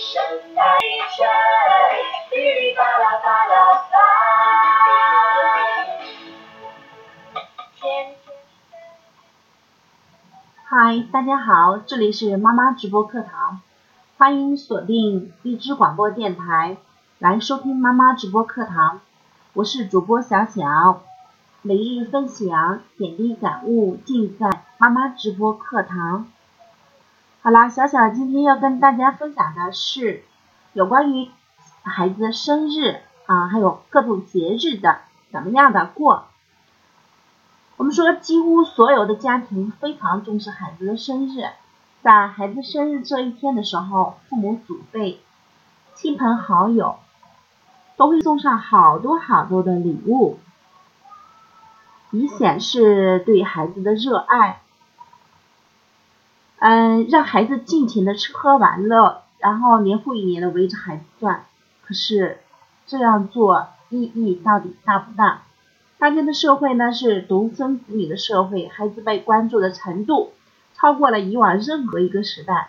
竹一声来吹，噼里啪啦啪啦。嗨，大家好，这里是妈妈直播课堂，欢迎锁定荔枝广播电台来收听妈妈直播课堂，我是主播小小，每日分享点滴感悟尽在妈妈直播课堂。好啦，小小今天要跟大家分享的是有关于孩子的生日啊，还有各种节日的怎么样的过。我们说，几乎所有的家庭非常重视孩子的生日，在孩子生日这一天的时候，父母、祖辈、亲朋好友都会送上好多好多的礼物，以显示对孩子的热爱。嗯，让孩子尽情的吃喝玩乐，然后年复一年的围着孩子转。可是这样做意义到底大不大？当今的社会呢是独生子女的社会，孩子被关注的程度超过了以往任何一个时代，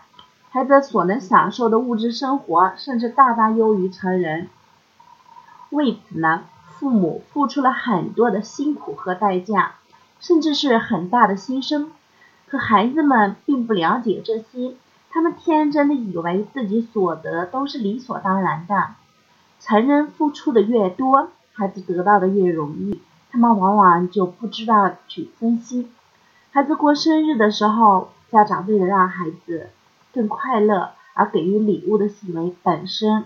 孩子所能享受的物质生活甚至大大优于成人。为此呢，父母付出了很多的辛苦和代价，甚至是很大的牺牲。可孩子们并不了解这些，他们天真的以为自己所得都是理所当然的。成人付出的越多，孩子得到的越容易。他们往往就不知道去珍惜。孩子过生日的时候，家长为了让孩子更快乐而给予礼物的行为本身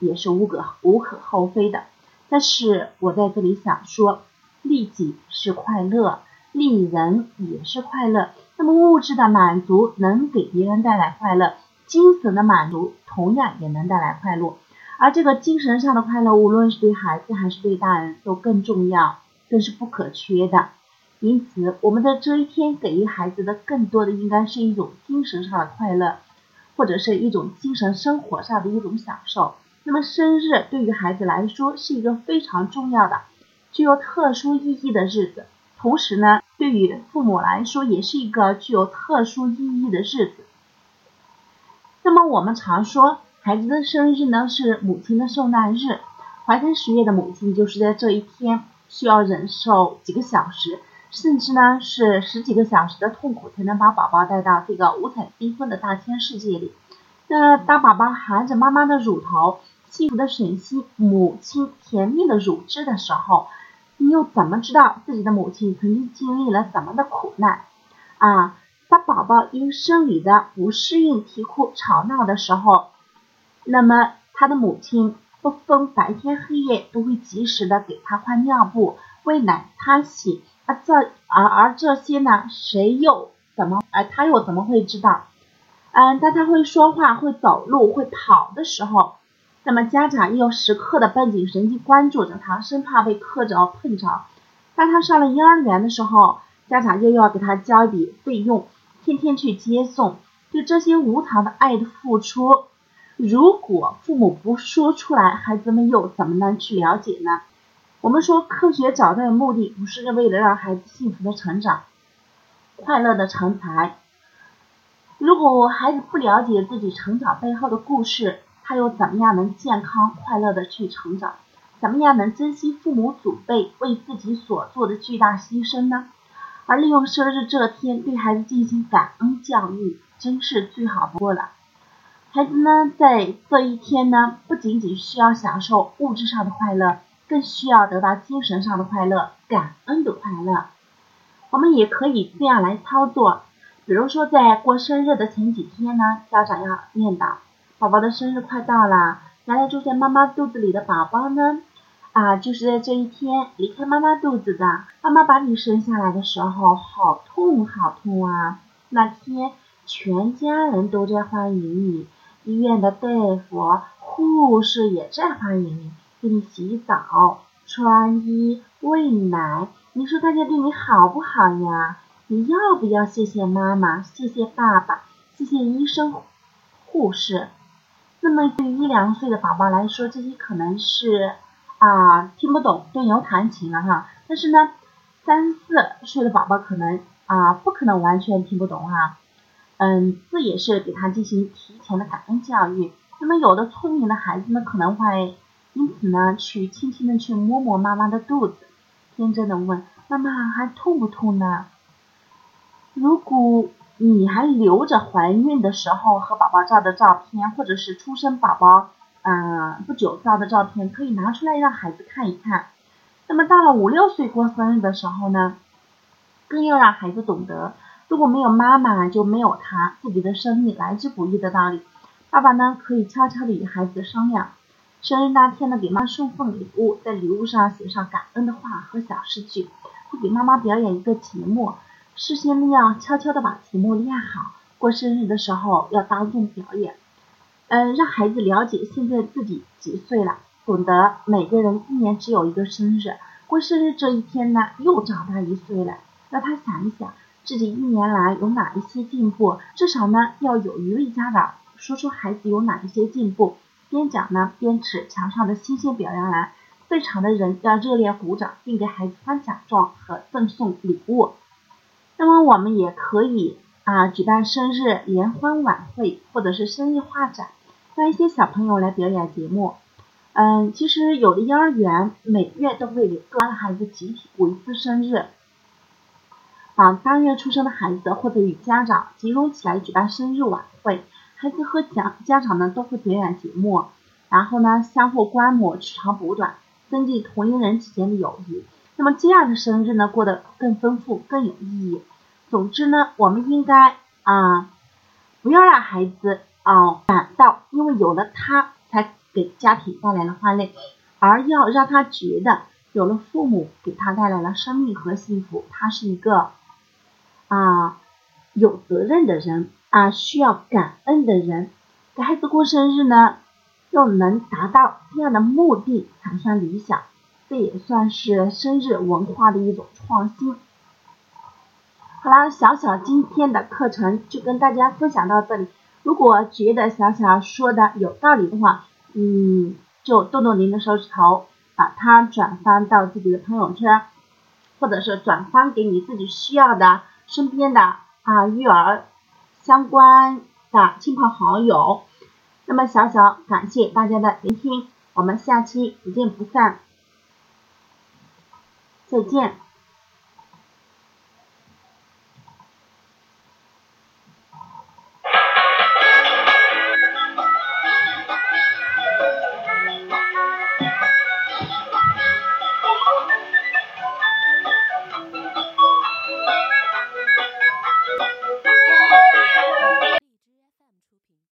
也是无可无可厚非的。但是我在这里想说，利己是快乐，利人也是快乐。那么物质的满足能给别人带来快乐，精神的满足同样也能带来快乐。而这个精神上的快乐，无论是对孩子还是对大人都更重要。更是不可缺的，因此，我们的这一天给予孩子的更多的应该是一种精神上的快乐，或者是一种精神生活上的一种享受。那么，生日对于孩子来说是一个非常重要的、具有特殊意义的日子，同时呢，对于父母来说也是一个具有特殊意义的日子。那么，我们常说，孩子的生日呢是母亲的受难日，怀胎十月的母亲就是在这一天。需要忍受几个小时，甚至呢是十几个小时的痛苦，才能把宝宝带到这个五彩缤纷的大千世界里。那当宝宝含着妈妈的乳头，幸福的吮吸母亲甜蜜的乳汁的时候，你又怎么知道自己的母亲曾经经历了怎么的苦难啊？当宝宝因生理的不适应啼哭吵闹的时候，那么他的母亲。不分白天黑夜，都会及时的给他换尿布、喂奶、擦洗。啊这而而这些呢，谁又怎么？而他又怎么会知道？嗯，当他会说话、会走路、会跑的时候，那么家长又时刻的绷紧神经关注着他，生怕被磕着、碰着。当他上了幼儿园的时候，家长又要给他交一笔费用，天天去接送。对这些无偿的爱的付出。如果父母不说出来，孩子们又怎么能去了解呢？我们说，科学找到的目的不是为了让孩子幸福的成长、快乐的成才。如果孩子不了解自己成长背后的故事，他又怎么样能健康快乐的去成长？怎么样能珍惜父母祖辈为自己所做的巨大牺牲呢？而利用生日这天对孩子进行感恩教育，真是最好不过了。孩子呢，在这一天呢，不仅仅需要享受物质上的快乐，更需要得到精神上的快乐、感恩的快乐。我们也可以这样来操作，比如说在过生日的前几天呢，家长要念叨：宝宝的生日快到了，原来住在妈妈肚子里的宝宝呢，啊，就是在这一天离开妈妈肚子的。妈妈把你生下来的时候，好痛好痛啊！那天全家人都在欢迎你。医院的大夫、护士也在欢迎你，给你洗澡、穿衣、喂奶。你说大家对你好不好呀？你要不要谢谢妈妈、谢谢爸爸、谢谢医生、护士？那么对于一两岁的宝宝来说，这些可能是啊听不懂、对牛弹琴了哈。但是呢，三四岁的宝宝可能啊不可能完全听不懂哈。嗯，这也是给他进行提前的感恩教育。那么有的聪明的孩子呢，可能会因此呢，去轻轻的去摸摸妈妈的肚子，天真的问妈妈还痛不痛呢？如果你还留着怀孕的时候和宝宝照的照片，或者是出生宝宝嗯不久照的照片，可以拿出来让孩子看一看。那么到了五六岁过生日的时候呢，更要让孩子懂得，如果没有妈妈，就没有他，自己的生命来之不易的道理。爸爸呢，可以悄悄地与孩子商量，生日那天呢，给妈送份礼物，在礼物上写上感恩的话和小诗句，会给妈妈表演一个节目，事先要悄悄地把题目练好，过生日的时候要当众表演，嗯，让孩子了解现在自己几岁了，懂得每个人一年只有一个生日，过生日这一天呢，又长大一岁了，让他想一想自己一年来有哪一些进步，至少呢，要有一位家长。说出孩子有哪一些进步，边讲呢边指墙上的新鲜表扬栏，在场的人要热烈鼓掌，并给孩子颁奖状和赠送礼物。那么我们也可以啊举办生日联欢晚会，或者是生日画展，让一些小朋友来表演节目。嗯，其实有的幼儿园每月都会给个孩子集体过一次生日，啊当月出生的孩子或者与家长集中起来举办生日晚会。孩子和家家长呢都会表演节目，然后呢相互观摩，取长补短，增进同龄人之间的友谊。那么这样的生日呢过得更丰富，更有意义。总之呢，我们应该啊不要让孩子啊感到因为有了他才给家庭带来了欢乐，而要让他觉得有了父母给他带来了生命和幸福，他是一个啊有责任的人。啊，需要感恩的人，给孩子过生日呢，又能达到这样的目的才算理想，这也算是生日文化的一种创新。好啦，小小今天的课程就跟大家分享到这里。如果觉得小小说的有道理的话，嗯，就动动您的手指头，把它转发到自己的朋友圈，或者是转发给你自己需要的身边的啊育儿。相关的亲朋好友，那么小小感谢大家的聆听，我们下期不见不散，再见。